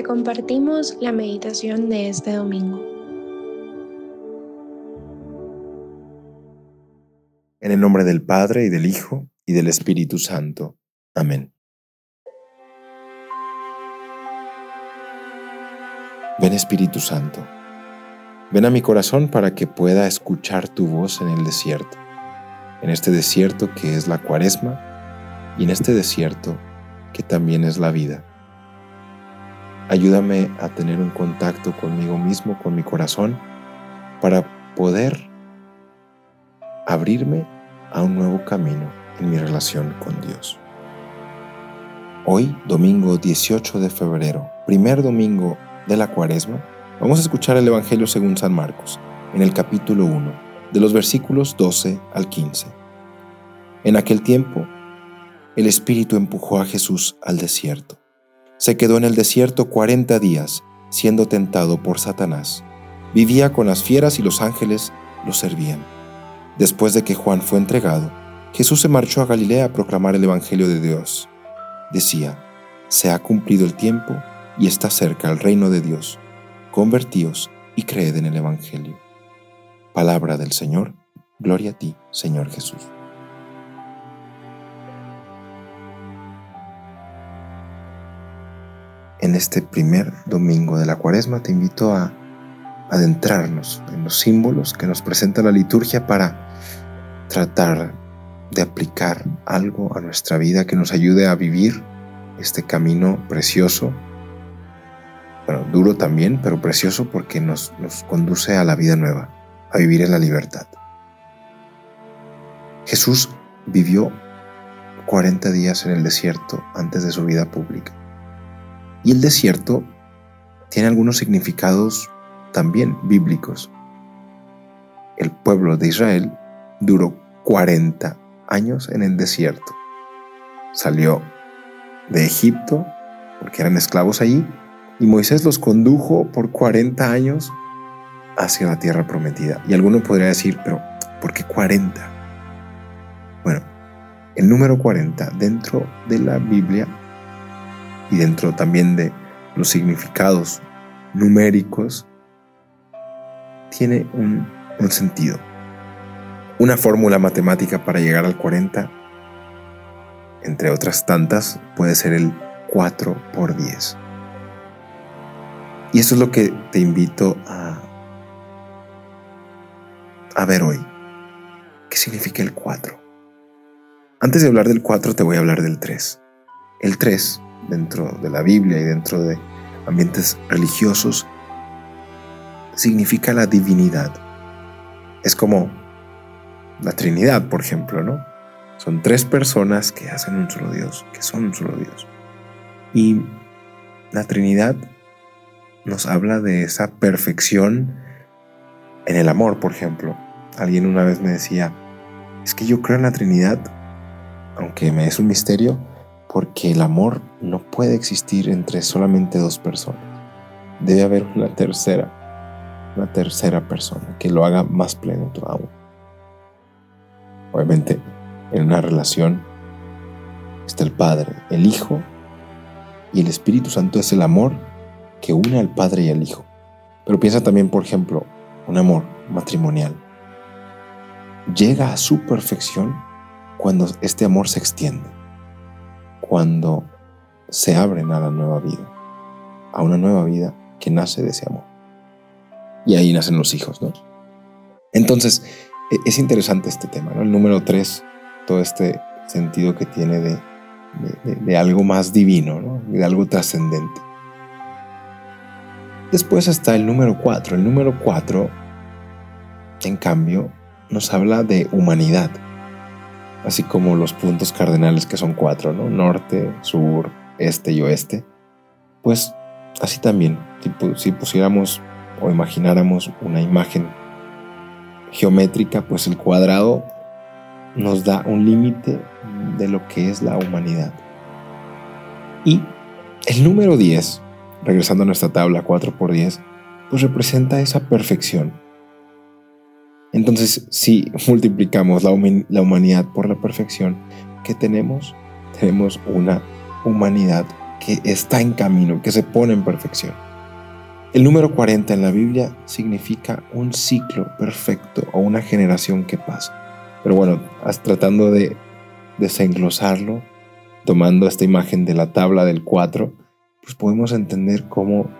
te compartimos la meditación de este domingo. En el nombre del Padre y del Hijo y del Espíritu Santo. Amén. Ven Espíritu Santo, ven a mi corazón para que pueda escuchar tu voz en el desierto, en este desierto que es la cuaresma y en este desierto que también es la vida. Ayúdame a tener un contacto conmigo mismo, con mi corazón, para poder abrirme a un nuevo camino en mi relación con Dios. Hoy, domingo 18 de febrero, primer domingo de la cuaresma, vamos a escuchar el Evangelio según San Marcos, en el capítulo 1, de los versículos 12 al 15. En aquel tiempo, el Espíritu empujó a Jesús al desierto. Se quedó en el desierto 40 días, siendo tentado por Satanás. Vivía con las fieras y los ángeles lo servían. Después de que Juan fue entregado, Jesús se marchó a Galilea a proclamar el Evangelio de Dios. Decía, se ha cumplido el tiempo y está cerca el reino de Dios. Convertíos y creed en el Evangelio. Palabra del Señor, gloria a ti, Señor Jesús. En este primer domingo de la cuaresma te invito a adentrarnos en los símbolos que nos presenta la liturgia para tratar de aplicar algo a nuestra vida que nos ayude a vivir este camino precioso bueno, duro también, pero precioso porque nos, nos conduce a la vida nueva, a vivir en la libertad. Jesús vivió 40 días en el desierto antes de su vida pública. Y el desierto tiene algunos significados también bíblicos. El pueblo de Israel duró 40 años en el desierto. Salió de Egipto porque eran esclavos allí y Moisés los condujo por 40 años hacia la tierra prometida. Y alguno podría decir, pero ¿por qué 40? Bueno, el número 40 dentro de la Biblia y dentro también de los significados numéricos tiene un, un sentido. Una fórmula matemática para llegar al 40, entre otras tantas, puede ser el 4 por 10. Y eso es lo que te invito a, a ver hoy. ¿Qué significa el 4? Antes de hablar del 4 te voy a hablar del 3. El 3, dentro de la Biblia y dentro de ambientes religiosos, significa la divinidad. Es como la Trinidad, por ejemplo, ¿no? Son tres personas que hacen un solo Dios, que son un solo Dios. Y la Trinidad nos habla de esa perfección en el amor, por ejemplo. Alguien una vez me decía, es que yo creo en la Trinidad, aunque me es un misterio, porque el amor no puede existir entre solamente dos personas. Debe haber una tercera, una tercera persona que lo haga más pleno aún. Obviamente, en una relación está el Padre, el Hijo y el Espíritu Santo es el amor que une al Padre y al Hijo. Pero piensa también, por ejemplo, un amor matrimonial. Llega a su perfección cuando este amor se extiende, cuando se abren a la nueva vida, a una nueva vida que nace de ese amor. Y ahí nacen los hijos, ¿no? Entonces, e, es interesante este tema, ¿no? El número tres, todo este sentido que tiene de, de algo más divino, ¿no? De algo trascendente. Después está el número 4. El número 4, en cambio, nos habla de humanidad, así como los puntos cardenales que son cuatro, ¿no? Norte, sur, este y oeste. Pues así también, si pusiéramos o imagináramos una imagen geométrica, pues el cuadrado nos da un límite de lo que es la humanidad. Y el número 10 regresando a nuestra tabla 4 por 10, pues representa esa perfección. Entonces, si multiplicamos la, humanidad por la perfección que tenemos, tenemos una humanidad que que está en camino, que se pone en perfección. El número 40 en la Biblia significa un ciclo perfecto o una generación que pasa. Pero bueno, tratando de desenglosarlo, tomando esta imagen de la tabla del 4, pues podemos entender cómo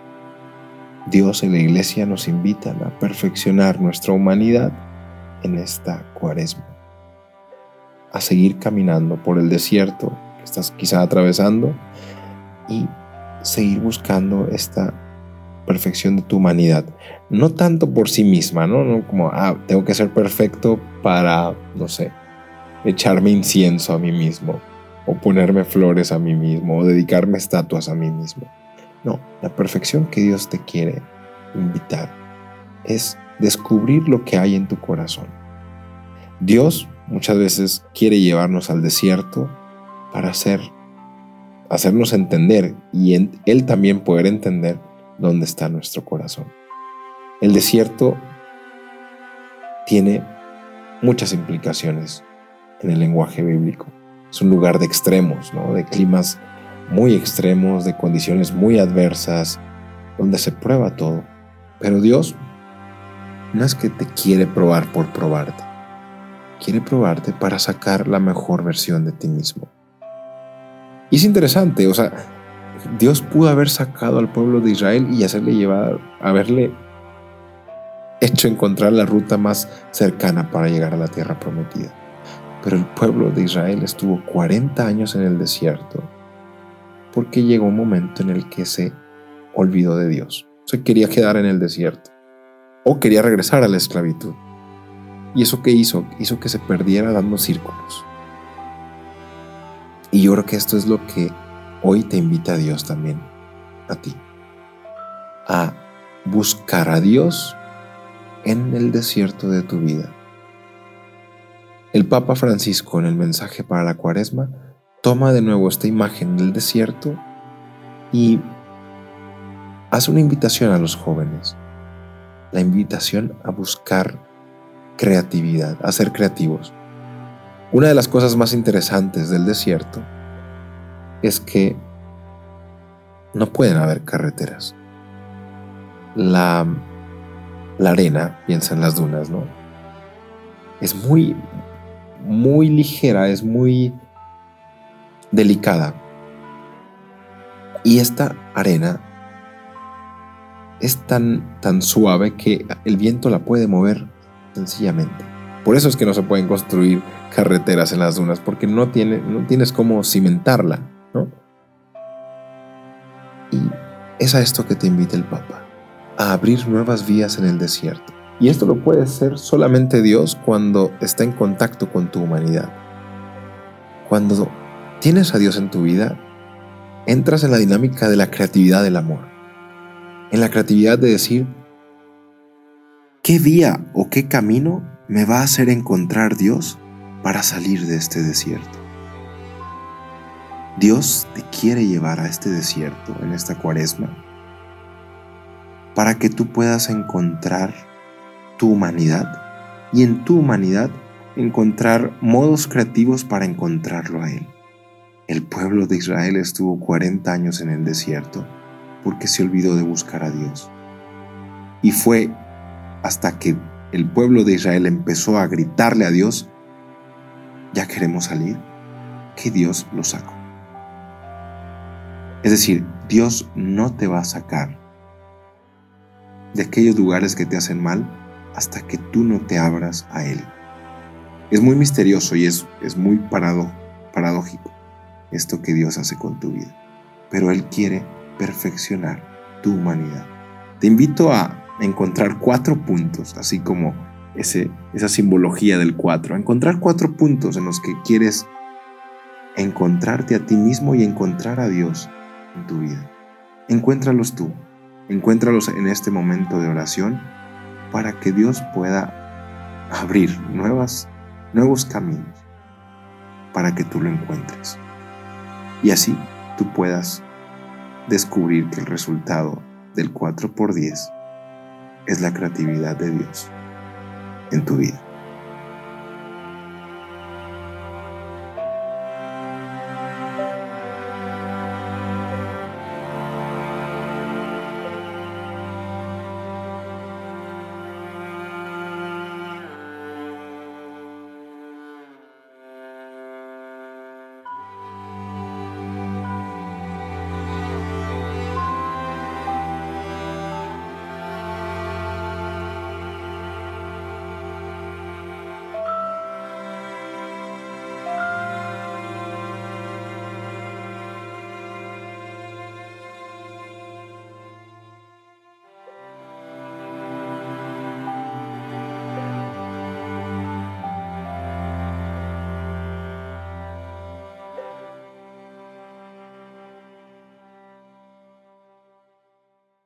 Dios en la iglesia nos invita a perfeccionar nuestra humanidad en esta cuaresma. A seguir caminando por el desierto que estás quizá atravesando y seguir buscando esta perfección de tu humanidad. No tanto por sí misma, ¿no? no como, ah, tengo que ser perfecto para, no sé, echarme incienso a mí mismo, o ponerme flores a mí mismo, o dedicarme estatuas a mí mismo. No, la perfección que Dios te quiere invitar es descubrir lo que hay en tu corazón. Dios muchas veces quiere llevarnos al desierto para hacer, hacernos entender y Él también poder entender dónde está nuestro corazón. El desierto tiene muchas implicaciones en el lenguaje bíblico. Es un lugar de extremos, ¿no? de climas muy extremos, de condiciones muy adversas, donde se prueba todo. Pero Dios no es que te quiere probar por probarte, quiere probarte para sacar la mejor versión de ti mismo. Y es interesante, o sea, Dios pudo haber sacado al pueblo de Israel y hacerle llevar, haberle hecho encontrar la ruta más cercana para llegar a la tierra prometida. Pero el pueblo de Israel estuvo 40 años en el desierto porque llegó un momento en el que se olvidó de Dios. Se quería quedar en el desierto o quería regresar a la esclavitud. ¿Y eso qué hizo? Hizo que se perdiera dando círculos. Y yo creo que esto es lo que hoy te invita a Dios también, a ti, a buscar a Dios en el desierto de tu vida. El Papa Francisco en el mensaje para la cuaresma toma de nuevo esta imagen del desierto y hace una invitación a los jóvenes, la invitación a buscar creatividad, a ser creativos. Una de las cosas más interesantes del desierto es que no pueden haber carreteras. La, arena, piensa en las dunas, ¿no? Es muy, muy ligera, es muy delicada. Y esta arena es tan, tan suave que el viento la puede mover sencillamente. Por eso es que no se pueden construir carreteras en las dunas, porque no, tiene, no tienes cómo cimentarla. Y es a esto que te invita el Papa, a abrir nuevas vías en el desierto. Y esto lo puede hacer solamente Dios cuando está en contacto con tu humanidad. Cuando tienes a Dios en tu vida, entras en la dinámica de la creatividad del amor. En la creatividad de decir, ¿qué vía o qué camino me va a hacer encontrar Dios para salir de este desierto? Dios te quiere llevar a este desierto en esta cuaresma para que tú puedas encontrar tu humanidad y en tu humanidad encontrar modos creativos para encontrarlo a Él. El pueblo de Israel estuvo 40 años en el desierto porque se olvidó de buscar a Dios. Y fue hasta que el pueblo de Israel empezó a gritarle a Dios, ya queremos salir, que Dios lo sacó. Es decir, Dios no te va a sacar de aquellos lugares que te hacen mal hasta que tú no te abras a Él. Es muy misterioso y es, es muy paradójico esto que Dios hace con tu vida. Pero Él quiere perfeccionar tu humanidad. Te invito a encontrar cuatro puntos, así como ese, esa simbología del cuatro, a encontrar cuatro puntos en los que quieres encontrarte a ti mismo y encontrar a Dios en tu vida. Encuéntralos tú, encuéntralos en este momento de oración para que Dios pueda abrir nuevas, nuevos caminos para que tú lo encuentres. Y así tú puedas descubrir que el resultado del 4 por 10 es la creatividad de Dios en tu vida.